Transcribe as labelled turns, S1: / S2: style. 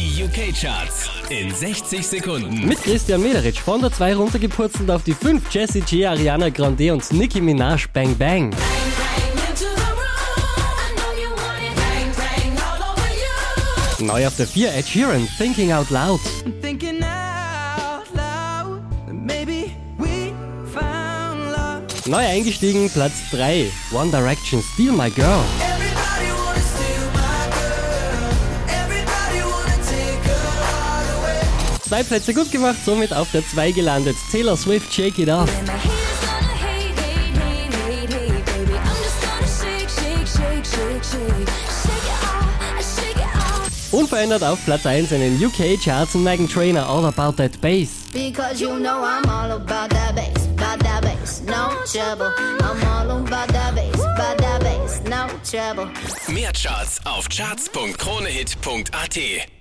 S1: Die UK-Charts in 60 Sekunden.
S2: Mit Christian Mederitsch von der 2 runtergepurzelt auf die 5 Jessie J, Ariana Grande und Nicki Minaj Bang Bang. Neu auf der 4 Ed Sheeran Thinking Out Loud.
S3: Thinking out loud, maybe we found love.
S2: Neu eingestiegen Platz 3 One Direction Steal My Girl. Zwei Plätze gut gemacht, somit auf der 2 gelandet. Taylor Swift
S4: Shake It Off.
S2: Unverändert auf Platz 1 in den UK-Charts Megan Trainer All About That Bass.
S5: Because you know I'm all about that bass, about that bass, no trouble. I'm all about that bass, about that bass, no trouble.
S1: Mehr Charts auf charts.kronehit.at.